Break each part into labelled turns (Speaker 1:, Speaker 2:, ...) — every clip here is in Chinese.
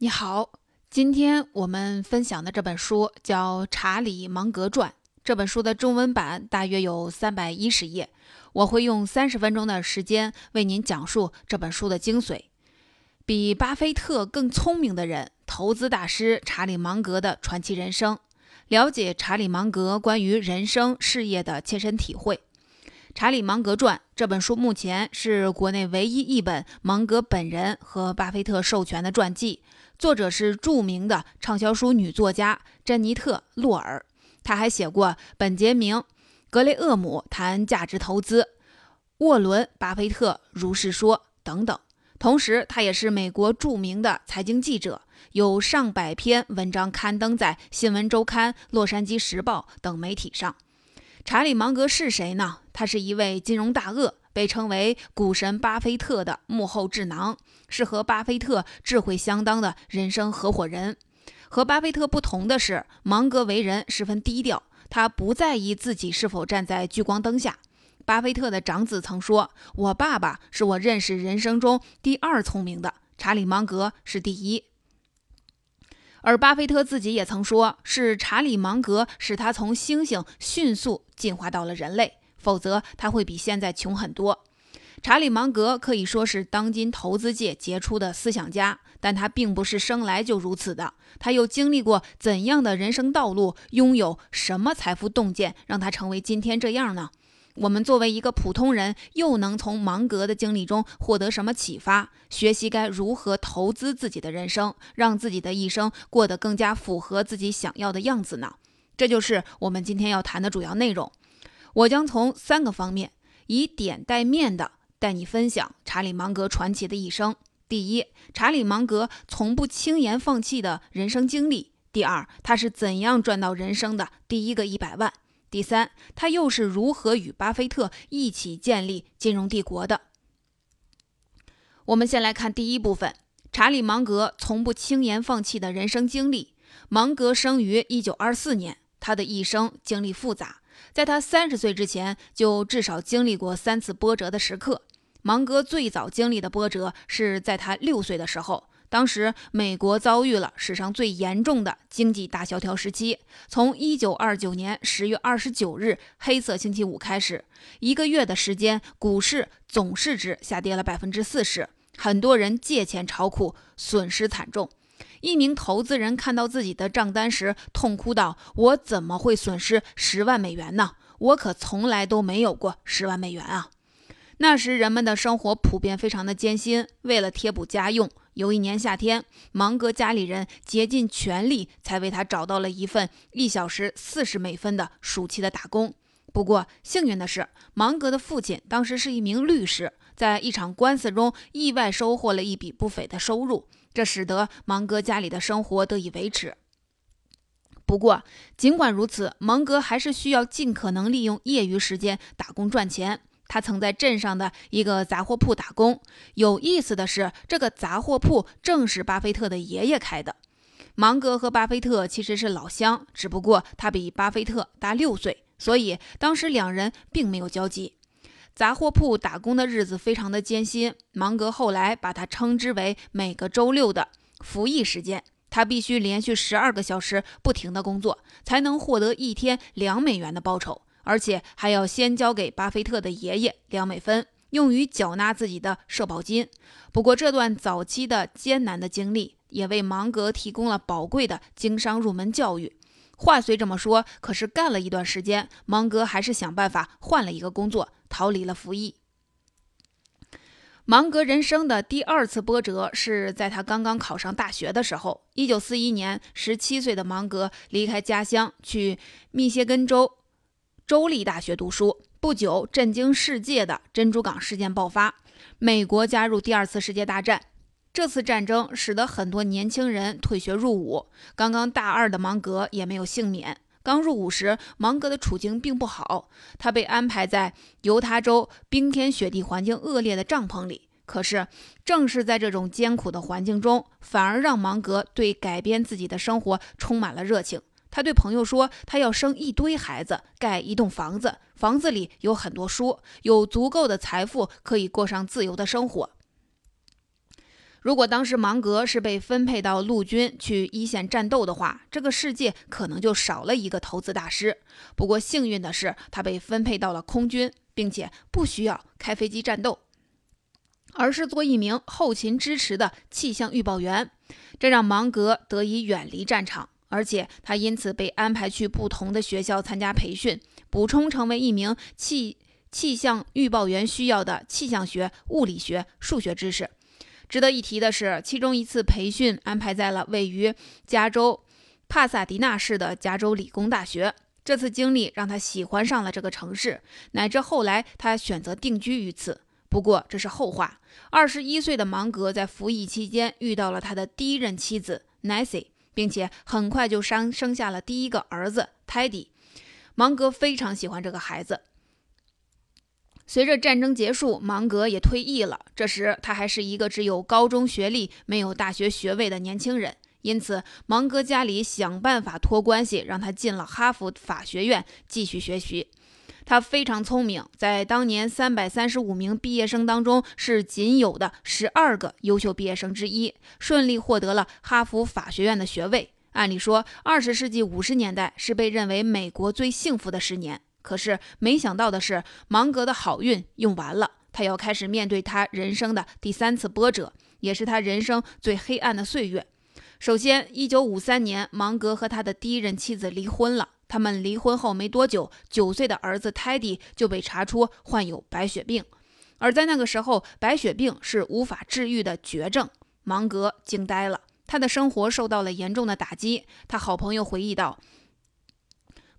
Speaker 1: 你好，今天我们分享的这本书叫《查理芒格传》。这本书的中文版大约有三百一十页，我会用三十分钟的时间为您讲述这本书的精髓。比巴菲特更聪明的人，投资大师查理芒格的传奇人生，了解查理芒格关于人生事业的切身体会。《查理芒格传》这本书目前是国内唯一一本芒格本人和巴菲特授权的传记。作者是著名的畅销书女作家珍妮特·洛尔，她还写过《本杰明·格雷厄姆谈价值投资》《沃伦·巴菲特如是说》等等。同时，他也是美国著名的财经记者，有上百篇文章刊登在《新闻周刊》《洛杉矶时报》等媒体上。查理·芒格是谁呢？他是一位金融大鳄。被称为股神巴菲特的幕后智囊，是和巴菲特智慧相当的人生合伙人。和巴菲特不同的是，芒格为人十分低调，他不在意自己是否站在聚光灯下。巴菲特的长子曾说：“我爸爸是我认识人生中第二聪明的，查理芒格是第一。”而巴菲特自己也曾说：“是查理芒格使他从猩猩迅速进化到了人类。”否则他会比现在穷很多。查理芒格可以说是当今投资界杰出的思想家，但他并不是生来就如此的。他又经历过怎样的人生道路？拥有什么财富洞见，让他成为今天这样呢？我们作为一个普通人，又能从芒格的经历中获得什么启发？学习该如何投资自己的人生，让自己的一生过得更加符合自己想要的样子呢？这就是我们今天要谈的主要内容。我将从三个方面，以点带面的带你分享查理芒格传奇的一生。第一，查理芒格从不轻言放弃的人生经历；第二，他是怎样赚到人生的第一个一百万；第三，他又是如何与巴菲特一起建立金融帝国的。我们先来看第一部分：查理芒格从不轻言放弃的人生经历。芒格生于一九二四年，他的一生经历复杂。在他三十岁之前，就至少经历过三次波折的时刻。芒格最早经历的波折是在他六岁的时候，当时美国遭遇了史上最严重的经济大萧条时期。从一九二九年十月二十九日黑色星期五开始，一个月的时间，股市总市值下跌了百分之四十，很多人借钱炒股，损失惨重。一名投资人看到自己的账单时，痛哭道：“我怎么会损失十万美元呢？我可从来都没有过十万美元啊！”那时人们的生活普遍非常的艰辛，为了贴补家用，有一年夏天，芒格家里人竭尽全力才为他找到了一份一小时四十美分的暑期的打工。不过幸运的是，芒格的父亲当时是一名律师，在一场官司中意外收获了一笔不菲的收入。这使得芒格家里的生活得以维持。不过，尽管如此，芒格还是需要尽可能利用业余时间打工赚钱。他曾在镇上的一个杂货铺打工。有意思的是，这个杂货铺正是巴菲特的爷爷开的。芒格和巴菲特其实是老乡，只不过他比巴菲特大六岁，所以当时两人并没有交集。杂货铺打工的日子非常的艰辛，芒格后来把它称之为每个周六的服役时间。他必须连续十二个小时不停的工作，才能获得一天两美元的报酬，而且还要先交给巴菲特的爷爷两美分，用于缴纳自己的社保金。不过，这段早期的艰难的经历也为芒格提供了宝贵的经商入门教育。话虽这么说，可是干了一段时间，芒格还是想办法换了一个工作，逃离了服役。芒格人生的第二次波折是在他刚刚考上大学的时候。一九四一年，十七岁的芒格离开家乡，去密歇根州州立大学读书。不久，震惊世界的珍珠港事件爆发，美国加入第二次世界大战。这次战争使得很多年轻人退学入伍，刚刚大二的芒格也没有幸免。刚入伍时，芒格的处境并不好，他被安排在犹他州冰天雪地、环境恶劣的帐篷里。可是，正是在这种艰苦的环境中，反而让芒格对改变自己的生活充满了热情。他对朋友说：“他要生一堆孩子，盖一栋房子，房子里有很多书，有足够的财富，可以过上自由的生活。”如果当时芒格是被分配到陆军去一线战斗的话，这个世界可能就少了一个投资大师。不过幸运的是，他被分配到了空军，并且不需要开飞机战斗，而是做一名后勤支持的气象预报员，这让芒格得以远离战场，而且他因此被安排去不同的学校参加培训，补充成为一名气气象预报员需要的气象学、物理学、数学知识。值得一提的是，其中一次培训安排在了位于加州帕萨迪纳市的加州理工大学。这次经历让他喜欢上了这个城市，乃至后来他选择定居于此。不过这是后话。二十一岁的芒格在服役期间遇到了他的第一任妻子 Nancy，并且很快就生生下了第一个儿子泰迪。芒格非常喜欢这个孩子。随着战争结束，芒格也退役了。这时，他还是一个只有高中学历、没有大学学位的年轻人。因此，芒格家里想办法托关系，让他进了哈佛法学院继续学习。他非常聪明，在当年三百三十五名毕业生当中，是仅有的十二个优秀毕业生之一，顺利获得了哈佛法学院的学位。按理说，二十世纪五十年代是被认为美国最幸福的十年。可是没想到的是，芒格的好运用完了，他要开始面对他人生的第三次波折，也是他人生最黑暗的岁月。首先，一九五三年，芒格和他的第一任妻子离婚了。他们离婚后没多久，九岁的儿子泰迪就被查出患有白血病，而在那个时候，白血病是无法治愈的绝症。芒格惊呆了，他的生活受到了严重的打击。他好朋友回忆道。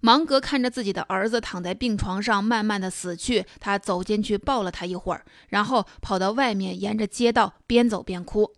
Speaker 1: 芒格看着自己的儿子躺在病床上，慢慢的死去。他走进去抱了他一会儿，然后跑到外面，沿着街道边走边哭。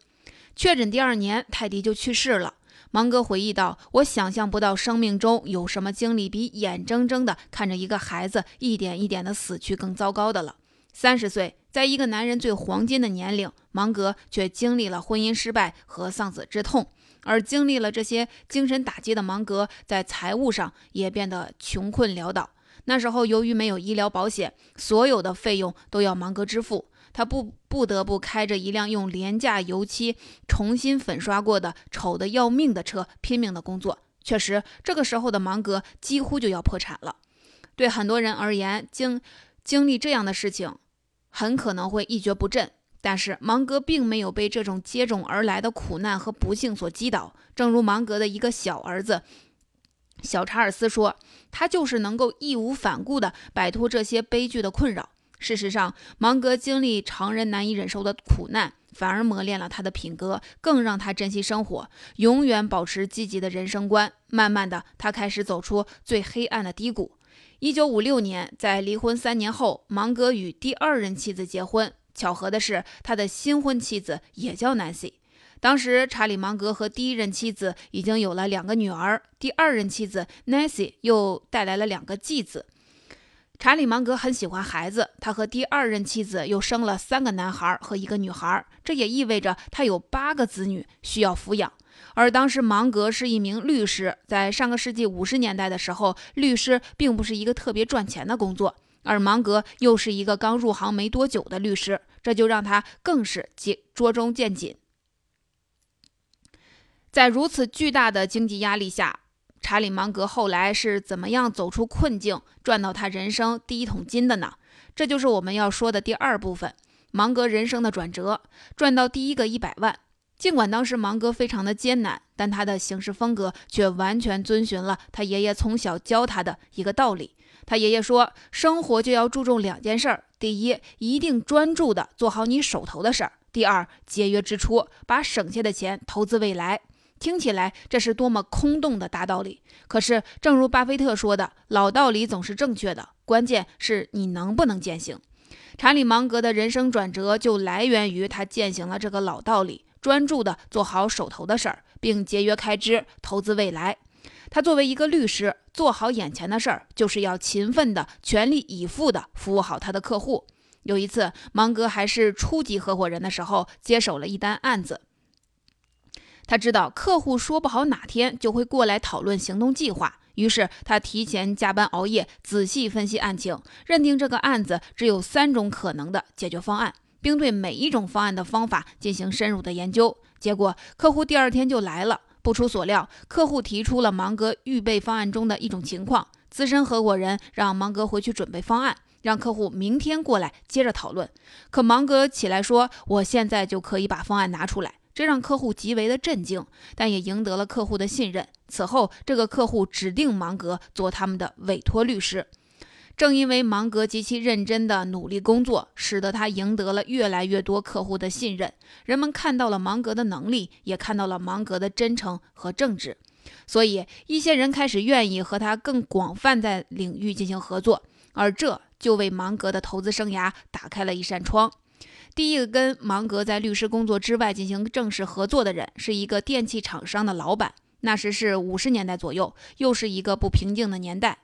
Speaker 1: 确诊第二年，泰迪就去世了。芒格回忆道：“我想象不到生命中有什么经历比眼睁睁的看着一个孩子一点一点的死去更糟糕的了。”三十岁，在一个男人最黄金的年龄，芒格却经历了婚姻失败和丧子之痛。而经历了这些精神打击的芒格，在财务上也变得穷困潦倒。那时候，由于没有医疗保险，所有的费用都要芒格支付。他不不得不开着一辆用廉价油漆重新粉刷过的丑得要命的车，拼命的工作。确实，这个时候的芒格几乎就要破产了。对很多人而言，经经历这样的事情，很可能会一蹶不振。但是芒格并没有被这种接踵而来的苦难和不幸所击倒。正如芒格的一个小儿子小查尔斯说：“他就是能够义无反顾地摆脱这些悲剧的困扰。”事实上，芒格经历常人难以忍受的苦难，反而磨练了他的品格，更让他珍惜生活，永远保持积极的人生观。慢慢的，他开始走出最黑暗的低谷。一九五六年，在离婚三年后，芒格与第二任妻子结婚。巧合的是，他的新婚妻子也叫 Nancy。当时，查理·芒格和第一任妻子已经有了两个女儿，第二任妻子 Nancy 又带来了两个继子。查理·芒格很喜欢孩子，他和第二任妻子又生了三个男孩和一个女孩，这也意味着他有八个子女需要抚养。而当时，芒格是一名律师，在上个世纪五十年代的时候，律师并不是一个特别赚钱的工作。而芒格又是一个刚入行没多久的律师，这就让他更是捉中见紧。在如此巨大的经济压力下，查理·芒格后来是怎么样走出困境，赚到他人生第一桶金的呢？这就是我们要说的第二部分：芒格人生的转折，赚到第一个一百万。尽管当时芒格非常的艰难，但他的行事风格却完全遵循了他爷爷从小教他的一个道理。他爷爷说：“生活就要注重两件事儿，第一，一定专注的做好你手头的事儿；第二，节约支出，把省下的钱投资未来。”听起来这是多么空洞的大道理。可是，正如巴菲特说的：“老道理总是正确的，关键是你能不能践行。”查理·芒格的人生转折就来源于他践行了这个老道理，专注的做好手头的事儿，并节约开支，投资未来。他作为一个律师，做好眼前的事儿，就是要勤奋的、全力以赴的服务好他的客户。有一次，芒格还是初级合伙人的时候，接手了一单案子。他知道客户说不好哪天就会过来讨论行动计划，于是他提前加班熬夜，仔细分析案情，认定这个案子只有三种可能的解决方案：并对每一种方案的方法进行深入的研究。结果，客户第二天就来了。不出所料，客户提出了芒格预备方案中的一种情况。资深合伙人让芒格回去准备方案，让客户明天过来接着讨论。可芒格起来说：“我现在就可以把方案拿出来。”这让客户极为的震惊，但也赢得了客户的信任。此后，这个客户指定芒格做他们的委托律师。正因为芒格极其认真的努力工作，使得他赢得了越来越多客户的信任。人们看到了芒格的能力，也看到了芒格的真诚和正直，所以一些人开始愿意和他更广泛在领域进行合作，而这就为芒格的投资生涯打开了一扇窗。第一个跟芒格在律师工作之外进行正式合作的人，是一个电器厂商的老板。那时是五十年代左右，又是一个不平静的年代。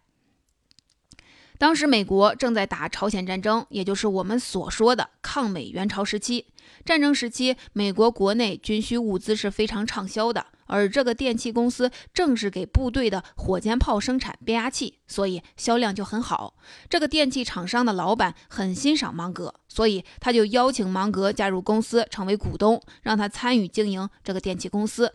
Speaker 1: 当时美国正在打朝鲜战争，也就是我们所说的抗美援朝时期。战争时期，美国国内军需物资是非常畅销的，而这个电器公司正是给部队的火箭炮生产变压器，所以销量就很好。这个电器厂商的老板很欣赏芒格，所以他就邀请芒格加入公司，成为股东，让他参与经营这个电器公司。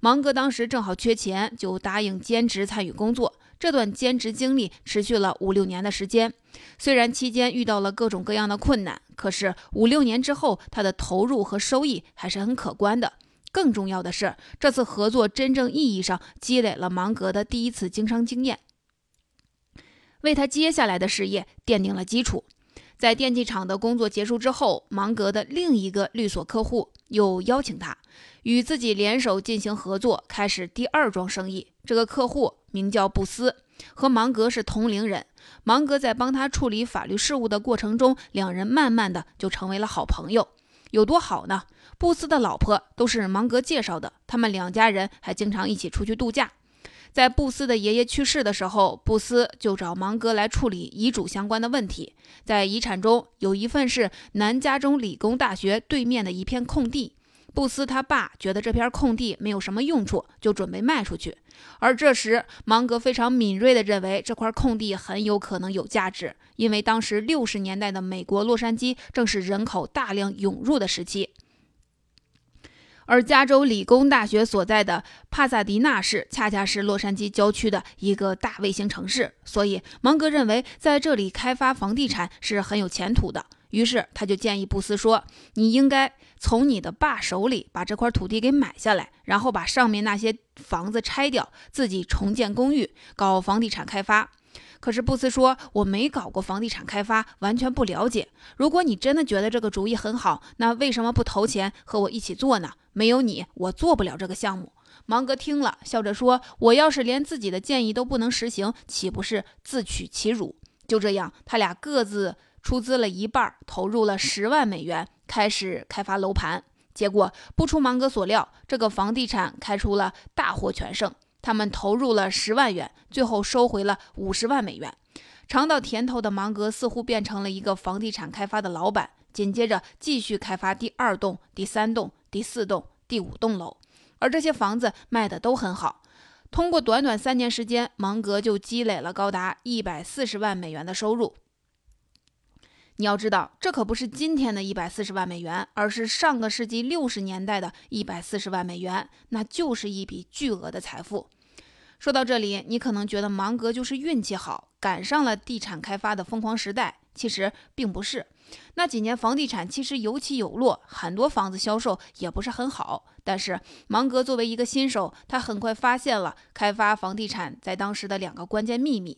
Speaker 1: 芒格当时正好缺钱，就答应兼职参与工作。这段兼职经历持续了五六年的时间，虽然期间遇到了各种各样的困难，可是五六年之后，他的投入和收益还是很可观的。更重要的是，这次合作真正意义上积累了芒格的第一次经商经验，为他接下来的事业奠定了基础。在电器厂的工作结束之后，芒格的另一个律所客户又邀请他与自己联手进行合作，开始第二桩生意。这个客户名叫布斯，和芒格是同龄人。芒格在帮他处理法律事务的过程中，两人慢慢的就成为了好朋友。有多好呢？布斯的老婆都是芒格介绍的，他们两家人还经常一起出去度假。在布斯的爷爷去世的时候，布斯就找芒格来处理遗嘱相关的问题。在遗产中有一份是南加州理工大学对面的一片空地，布斯他爸觉得这片空地没有什么用处，就准备卖出去。而这时，芒格非常敏锐地认为这块空地很有可能有价值，因为当时六十年代的美国洛杉矶正是人口大量涌入的时期。而加州理工大学所在的帕萨迪纳市，恰恰是洛杉矶郊区的一个大卫星城市，所以芒格认为在这里开发房地产是很有前途的。于是他就建议布斯说：“你应该从你的爸手里把这块土地给买下来，然后把上面那些房子拆掉，自己重建公寓，搞房地产开发。”可是布斯说：“我没搞过房地产开发，完全不了解。如果你真的觉得这个主意很好，那为什么不投钱和我一起做呢？没有你，我做不了这个项目。”芒格听了，笑着说：“我要是连自己的建议都不能实行，岂不是自取其辱？”就这样，他俩各自出资了一半，投入了十万美元，开始开发楼盘。结果不出芒格所料，这个房地产开出了大获全胜。他们投入了十万元，最后收回了五十万美元。尝到甜头的芒格似乎变成了一个房地产开发的老板，紧接着继续开发第二栋、第三栋、第四栋、第五栋楼，而这些房子卖的都很好。通过短短三年时间，芒格就积累了高达一百四十万美元的收入。你要知道，这可不是今天的一百四十万美元，而是上个世纪六十年代的一百四十万美元，那就是一笔巨额的财富。说到这里，你可能觉得芒格就是运气好，赶上了地产开发的疯狂时代。其实并不是，那几年房地产其实有起有落，很多房子销售也不是很好。但是芒格作为一个新手，他很快发现了开发房地产在当时的两个关键秘密。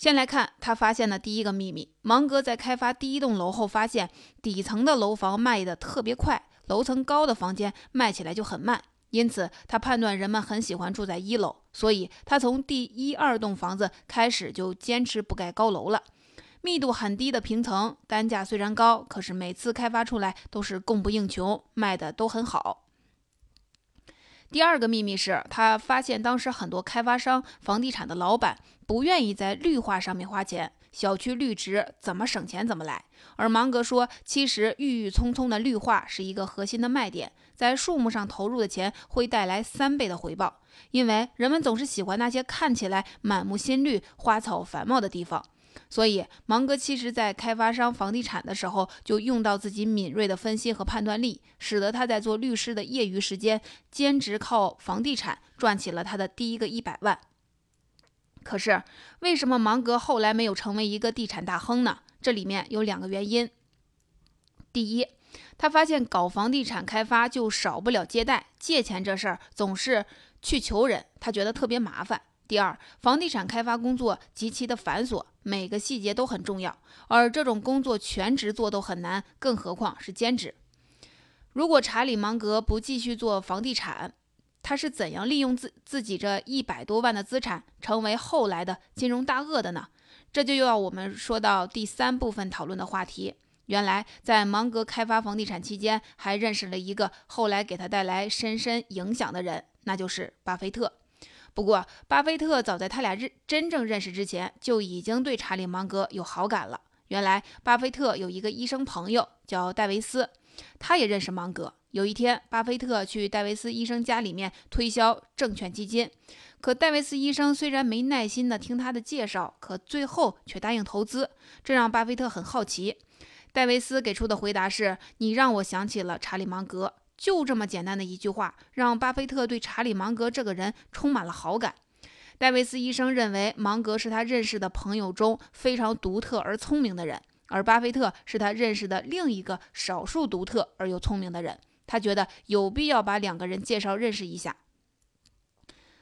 Speaker 1: 先来看他发现的第一个秘密：芒格在开发第一栋楼后，发现底层的楼房卖得特别快，楼层高的房间卖起来就很慢。因此，他判断人们很喜欢住在一楼，所以他从第一二栋房子开始就坚持不盖高楼了。密度很低的平层，单价虽然高，可是每次开发出来都是供不应求，卖的都很好。第二个秘密是他发现，当时很多开发商、房地产的老板不愿意在绿化上面花钱，小区绿植怎么省钱怎么来。而芒格说，其实郁郁葱葱的绿化是一个核心的卖点，在树木上投入的钱会带来三倍的回报，因为人们总是喜欢那些看起来满目新绿、花草繁茂的地方。所以，芒格其实在开发商房地产的时候，就用到自己敏锐的分析和判断力，使得他在做律师的业余时间兼职靠房地产赚起了他的第一个一百万。可是，为什么芒格后来没有成为一个地产大亨呢？这里面有两个原因。第一，他发现搞房地产开发就少不了借贷，借钱这事儿总是去求人，他觉得特别麻烦。第二，房地产开发工作极其的繁琐，每个细节都很重要，而这种工作全职做都很难，更何况是兼职。如果查理芒格不继续做房地产，他是怎样利用自自己这一百多万的资产，成为后来的金融大鳄的呢？这就又要我们说到第三部分讨论的话题。原来，在芒格开发房地产期间，还认识了一个后来给他带来深深影响的人，那就是巴菲特。不过，巴菲特早在他俩认真正认识之前，就已经对查理芒格有好感了。原来，巴菲特有一个医生朋友叫戴维斯，他也认识芒格。有一天，巴菲特去戴维斯医生家里面推销证券基金，可戴维斯医生虽然没耐心的听他的介绍，可最后却答应投资，这让巴菲特很好奇。戴维斯给出的回答是：“你让我想起了查理芒格。”就这么简单的一句话，让巴菲特对查理芒格这个人充满了好感。戴维斯医生认为芒格是他认识的朋友中非常独特而聪明的人，而巴菲特是他认识的另一个少数独特而又聪明的人。他觉得有必要把两个人介绍认识一下，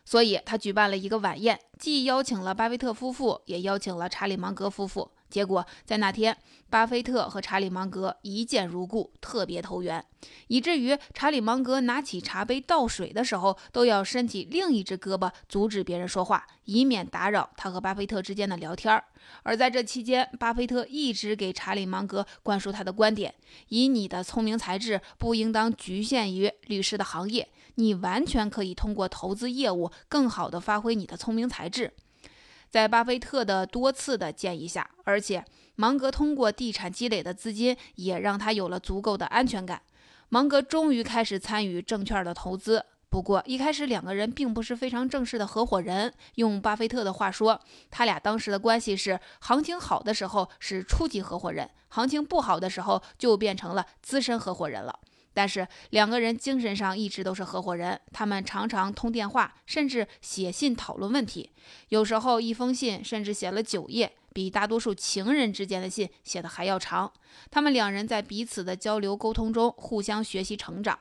Speaker 1: 所以他举办了一个晚宴，既邀请了巴菲特夫妇，也邀请了查理芒格夫妇。结果在那天，巴菲特和查理芒格一见如故，特别投缘，以至于查理芒格拿起茶杯倒水的时候，都要伸起另一只胳膊阻止别人说话，以免打扰他和巴菲特之间的聊天而在这期间，巴菲特一直给查理芒格灌输他的观点：以你的聪明才智，不应当局限于律师的行业，你完全可以通过投资业务更好地发挥你的聪明才智。在巴菲特的多次的建议下，而且芒格通过地产积累的资金也让他有了足够的安全感。芒格终于开始参与证券的投资。不过一开始两个人并不是非常正式的合伙人。用巴菲特的话说，他俩当时的关系是：行情好的时候是初级合伙人，行情不好的时候就变成了资深合伙人了。但是两个人精神上一直都是合伙人，他们常常通电话，甚至写信讨论问题。有时候一封信甚至写了九页，比大多数情人之间的信写的还要长。他们两人在彼此的交流沟通中互相学习成长。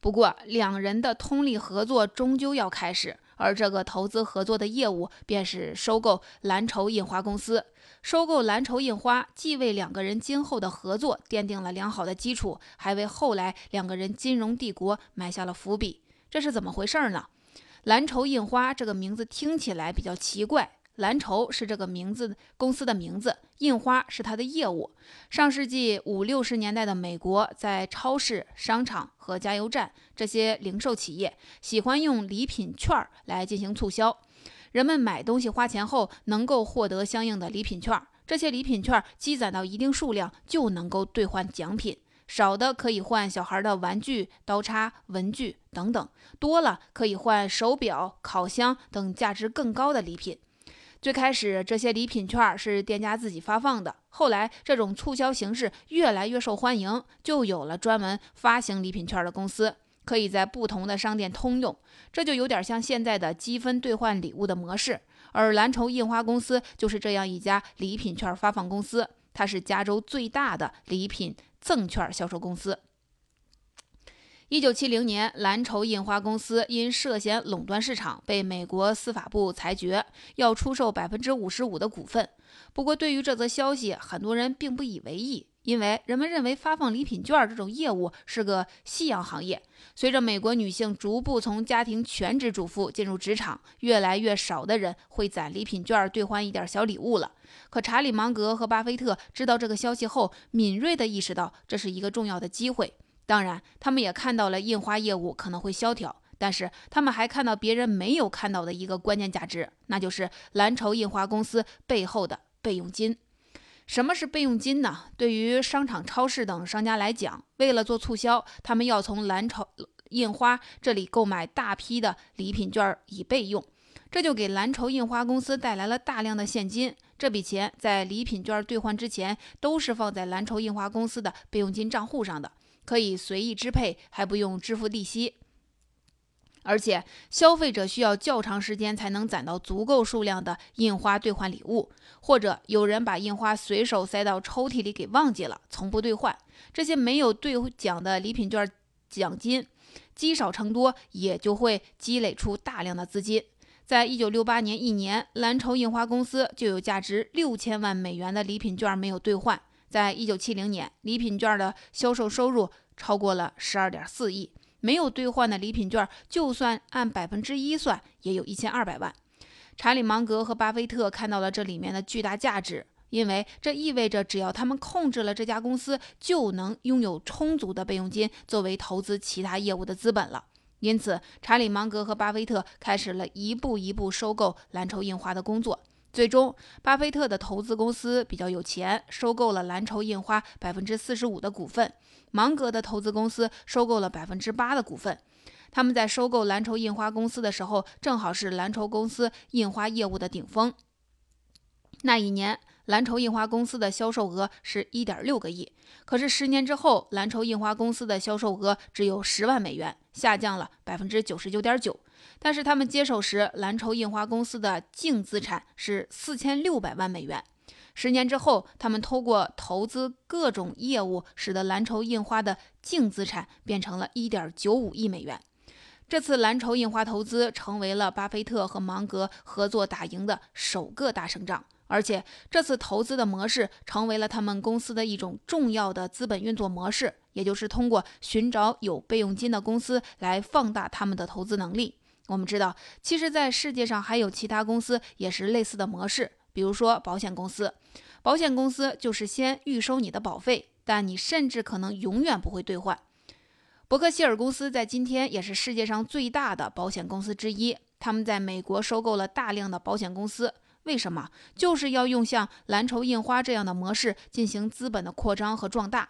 Speaker 1: 不过，两人的通力合作终究要开始。而这个投资合作的业务便是收购蓝筹印花公司。收购蓝筹印花，既为两个人今后的合作奠定了良好的基础，还为后来两个人金融帝国埋下了伏笔。这是怎么回事呢？蓝筹印花这个名字听起来比较奇怪。蓝筹是这个名字公司的名字，印花是它的业务。上世纪五六十年代的美国，在超市、商场和加油站这些零售企业喜欢用礼品券来进行促销。人们买东西花钱后，能够获得相应的礼品券。这些礼品券积攒到一定数量，就能够兑换奖品。少的可以换小孩的玩具、刀叉、文具等等；多了可以换手表、烤箱等价值更高的礼品。最开始，这些礼品券是店家自己发放的。后来，这种促销形式越来越受欢迎，就有了专门发行礼品券的公司，可以在不同的商店通用。这就有点像现在的积分兑换礼物的模式。而蓝筹印花公司就是这样一家礼品券发放公司，它是加州最大的礼品赠券销售公司。一九七零年，蓝筹印花公司因涉嫌垄断市场，被美国司法部裁决要出售百分之五十五的股份。不过，对于这则消息，很多人并不以为意，因为人们认为发放礼品券这种业务是个夕阳行业。随着美国女性逐步从家庭全职主妇进入职场，越来越少的人会攒礼品券兑换一点小礼物了。可查理芒格和巴菲特知道这个消息后，敏锐地意识到这是一个重要的机会。当然，他们也看到了印花业务可能会萧条，但是他们还看到别人没有看到的一个关键价值，那就是蓝筹印花公司背后的备用金。什么是备用金呢？对于商场、超市等商家来讲，为了做促销，他们要从蓝筹印花这里购买大批的礼品券以备用。这就给蓝筹印花公司带来了大量的现金。这笔钱在礼品券兑换之前都是放在蓝筹印花公司的备用金账户上的，可以随意支配，还不用支付利息。而且消费者需要较长时间才能攒到足够数量的印花兑换礼物，或者有人把印花随手塞到抽屉里给忘记了，从不兑换。这些没有兑奖的礼品券奖金积少成多，也就会积累出大量的资金。在一九六八年一年，蓝筹印花公司就有价值六千万美元的礼品券没有兑换。在一九七零年，礼品券的销售收入超过了十二点四亿。没有兑换的礼品券，就算按百分之一算，也有一千二百万。查理芒格和巴菲特看到了这里面的巨大价值，因为这意味着只要他们控制了这家公司，就能拥有充足的备用金作为投资其他业务的资本了。因此，查理芒格和巴菲特开始了一步一步收购蓝筹印花的工作。最终，巴菲特的投资公司比较有钱，收购了蓝筹印花百分之四十五的股份；芒格的投资公司收购了百分之八的股份。他们在收购蓝筹印花公司的时候，正好是蓝筹公司印花业务的顶峰。那一年。蓝筹印花公司的销售额是一点六个亿，可是十年之后，蓝筹印花公司的销售额只有十万美元，下降了百分之九十九点九。但是他们接手时，蓝筹印花公司的净资产是四千六百万美元。十年之后，他们通过投资各种业务，使得蓝筹印花的净资产变成了一点九五亿美元。这次蓝筹印花投资成为了巴菲特和芒格合作打赢的首个大胜仗。而且这次投资的模式成为了他们公司的一种重要的资本运作模式，也就是通过寻找有备用金的公司来放大他们的投资能力。我们知道，其实，在世界上还有其他公司也是类似的模式，比如说保险公司。保险公司就是先预收你的保费，但你甚至可能永远不会兑换。伯克希尔公司在今天也是世界上最大的保险公司之一，他们在美国收购了大量的保险公司。为什么就是要用像蓝筹印花这样的模式进行资本的扩张和壮大？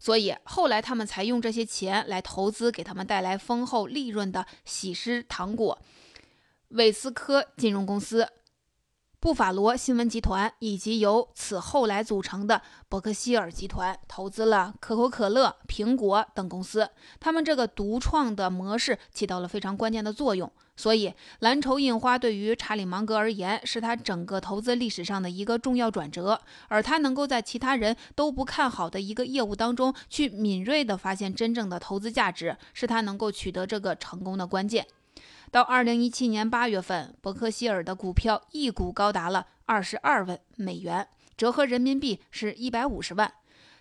Speaker 1: 所以后来他们才用这些钱来投资给他们带来丰厚利润的喜诗糖果、韦斯科金融公司。布法罗新闻集团以及由此后来组成的伯克希尔集团投资了可口可乐、苹果等公司，他们这个独创的模式起到了非常关键的作用。所以，蓝筹印花对于查理芒格而言，是他整个投资历史上的一个重要转折。而他能够在其他人都不看好的一个业务当中，去敏锐地发现真正的投资价值，是他能够取得这个成功的关键。到二零一七年八月份，伯克希尔的股票一股高达了二十二万美元，折合人民币是一百五十万。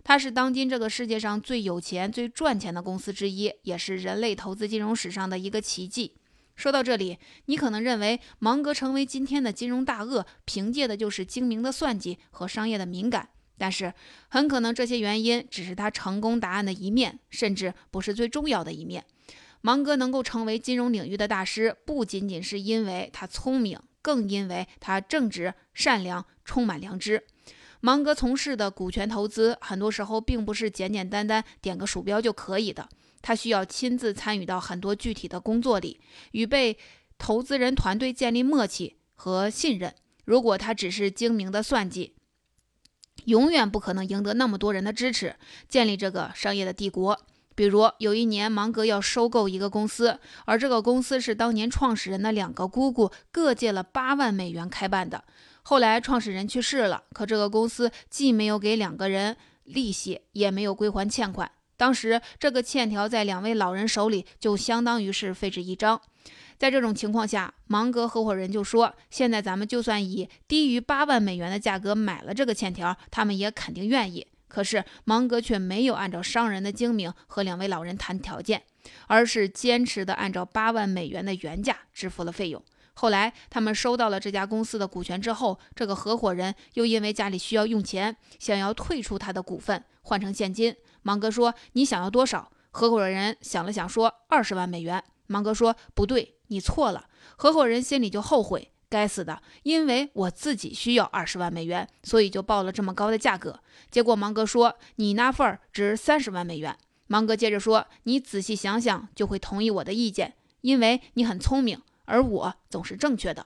Speaker 1: 它是当今这个世界上最有钱、最赚钱的公司之一，也是人类投资金融史上的一个奇迹。说到这里，你可能认为芒格成为今天的金融大鳄，凭借的就是精明的算计和商业的敏感。但是，很可能这些原因只是他成功答案的一面，甚至不是最重要的一面。芒格能够成为金融领域的大师，不仅仅是因为他聪明，更因为他正直、善良、充满良知。芒格从事的股权投资，很多时候并不是简简单单点个鼠标就可以的，他需要亲自参与到很多具体的工作里，与被投资人团队建立默契和信任。如果他只是精明的算计，永远不可能赢得那么多人的支持，建立这个商业的帝国。比如有一年，芒格要收购一个公司，而这个公司是当年创始人的两个姑姑各借了八万美元开办的。后来创始人去世了，可这个公司既没有给两个人利息，也没有归还欠款。当时这个欠条在两位老人手里就相当于是废纸一张。在这种情况下，芒格合伙人就说：“现在咱们就算以低于八万美元的价格买了这个欠条，他们也肯定愿意。”可是芒格却没有按照商人的精明和两位老人谈条件，而是坚持的按照八万美元的原价支付了费用。后来他们收到了这家公司的股权之后，这个合伙人又因为家里需要用钱，想要退出他的股份换成现金。芒格说：“你想要多少？”合伙人想了想说：“二十万美元。”芒格说：“不对，你错了。”合伙人心里就后悔。该死的！因为我自己需要二十万美元，所以就报了这么高的价格。结果芒格说：“你那份儿值三十万美元。”芒格接着说：“你仔细想想，就会同意我的意见，因为你很聪明，而我总是正确的。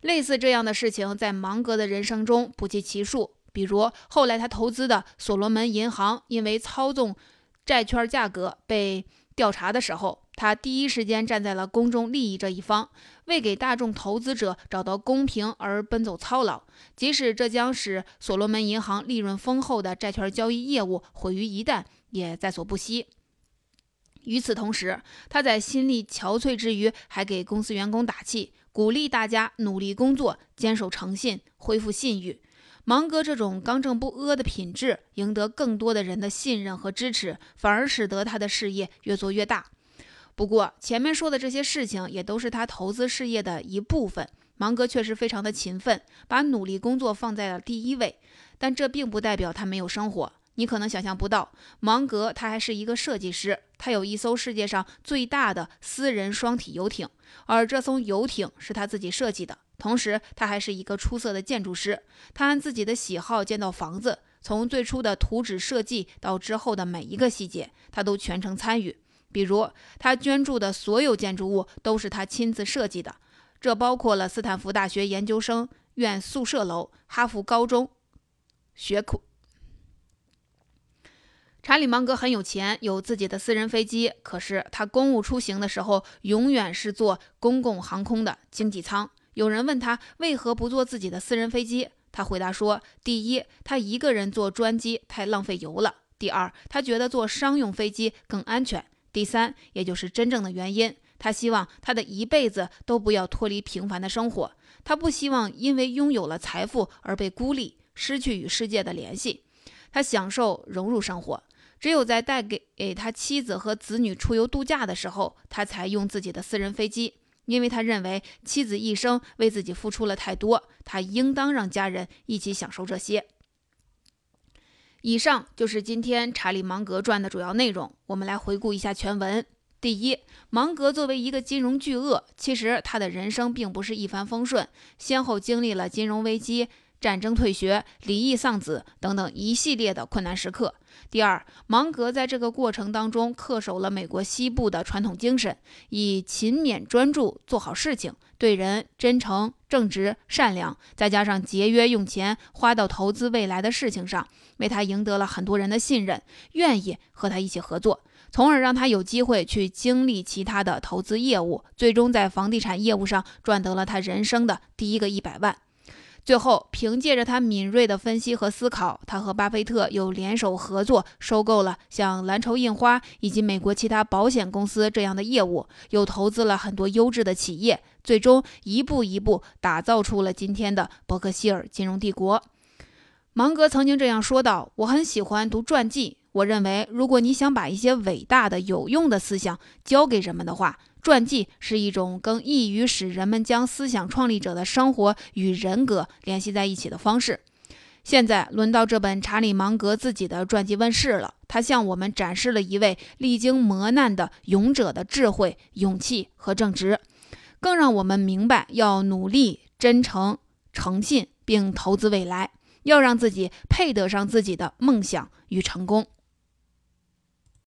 Speaker 1: 类似这样的事情在芒格的人生中不计其数。比如后来他投资的所罗门银行因为操纵债券价格被调查的时候，他第一时间站在了公众利益这一方，为给大众投资者找到公平而奔走操劳，即使这将使所罗门银行利润丰厚的债券交易业务毁于一旦，也在所不惜。与此同时，他在心力憔悴之余，还给公司员工打气，鼓励大家努力工作，坚守诚信，恢复信誉。芒格这种刚正不阿的品质，赢得更多的人的信任和支持，反而使得他的事业越做越大。不过，前面说的这些事情也都是他投资事业的一部分。芒格确实非常的勤奋，把努力工作放在了第一位，但这并不代表他没有生活。你可能想象不到，芒格他还是一个设计师，他有一艘世界上最大的私人双体游艇，而这艘游艇是他自己设计的。同时，他还是一个出色的建筑师，他按自己的喜好建造房子，从最初的图纸设计到之后的每一个细节，他都全程参与。比如，他捐助的所有建筑物都是他亲自设计的，这包括了斯坦福大学研究生院宿舍楼、哈佛高中学库。查理·芒格很有钱，有自己的私人飞机。可是他公务出行的时候，永远是坐公共航空的经济舱。有人问他为何不坐自己的私人飞机，他回答说：第一，他一个人坐专机太浪费油了；第二，他觉得坐商用飞机更安全；第三，也就是真正的原因，他希望他的一辈子都不要脱离平凡的生活。他不希望因为拥有了财富而被孤立，失去与世界的联系。他享受融入生活。只有在带给给他妻子和子女出游度假的时候，他才用自己的私人飞机，因为他认为妻子一生为自己付出了太多，他应当让家人一起享受这些。以上就是今天《查理芒格传》的主要内容。我们来回顾一下全文。第一，芒格作为一个金融巨鳄，其实他的人生并不是一帆风顺，先后经历了金融危机。战争、退学、离异、丧子等等一系列的困难时刻。第二，芒格在这个过程当中恪守了美国西部的传统精神，以勤勉专注做好事情，对人真诚、正直、善良，再加上节约用钱，花到投资未来的事情上，为他赢得了很多人的信任，愿意和他一起合作，从而让他有机会去经历其他的投资业务，最终在房地产业务上赚得了他人生的第一个一百万。最后，凭借着他敏锐的分析和思考，他和巴菲特又联手合作，收购了像蓝筹印花以及美国其他保险公司这样的业务，又投资了很多优质的企业，最终一步一步打造出了今天的伯克希尔金融帝国。芒格曾经这样说道：“我很喜欢读传记，我认为，如果你想把一些伟大的、有用的思想教给人们的话。”传记是一种更易于使人们将思想创立者的生活与人格联系在一起的方式。现在轮到这本查理·芒格自己的传记问世了，他向我们展示了一位历经磨难的勇者的智慧、勇气和正直，更让我们明白要努力、真诚、诚信，并投资未来，要让自己配得上自己的梦想与成功。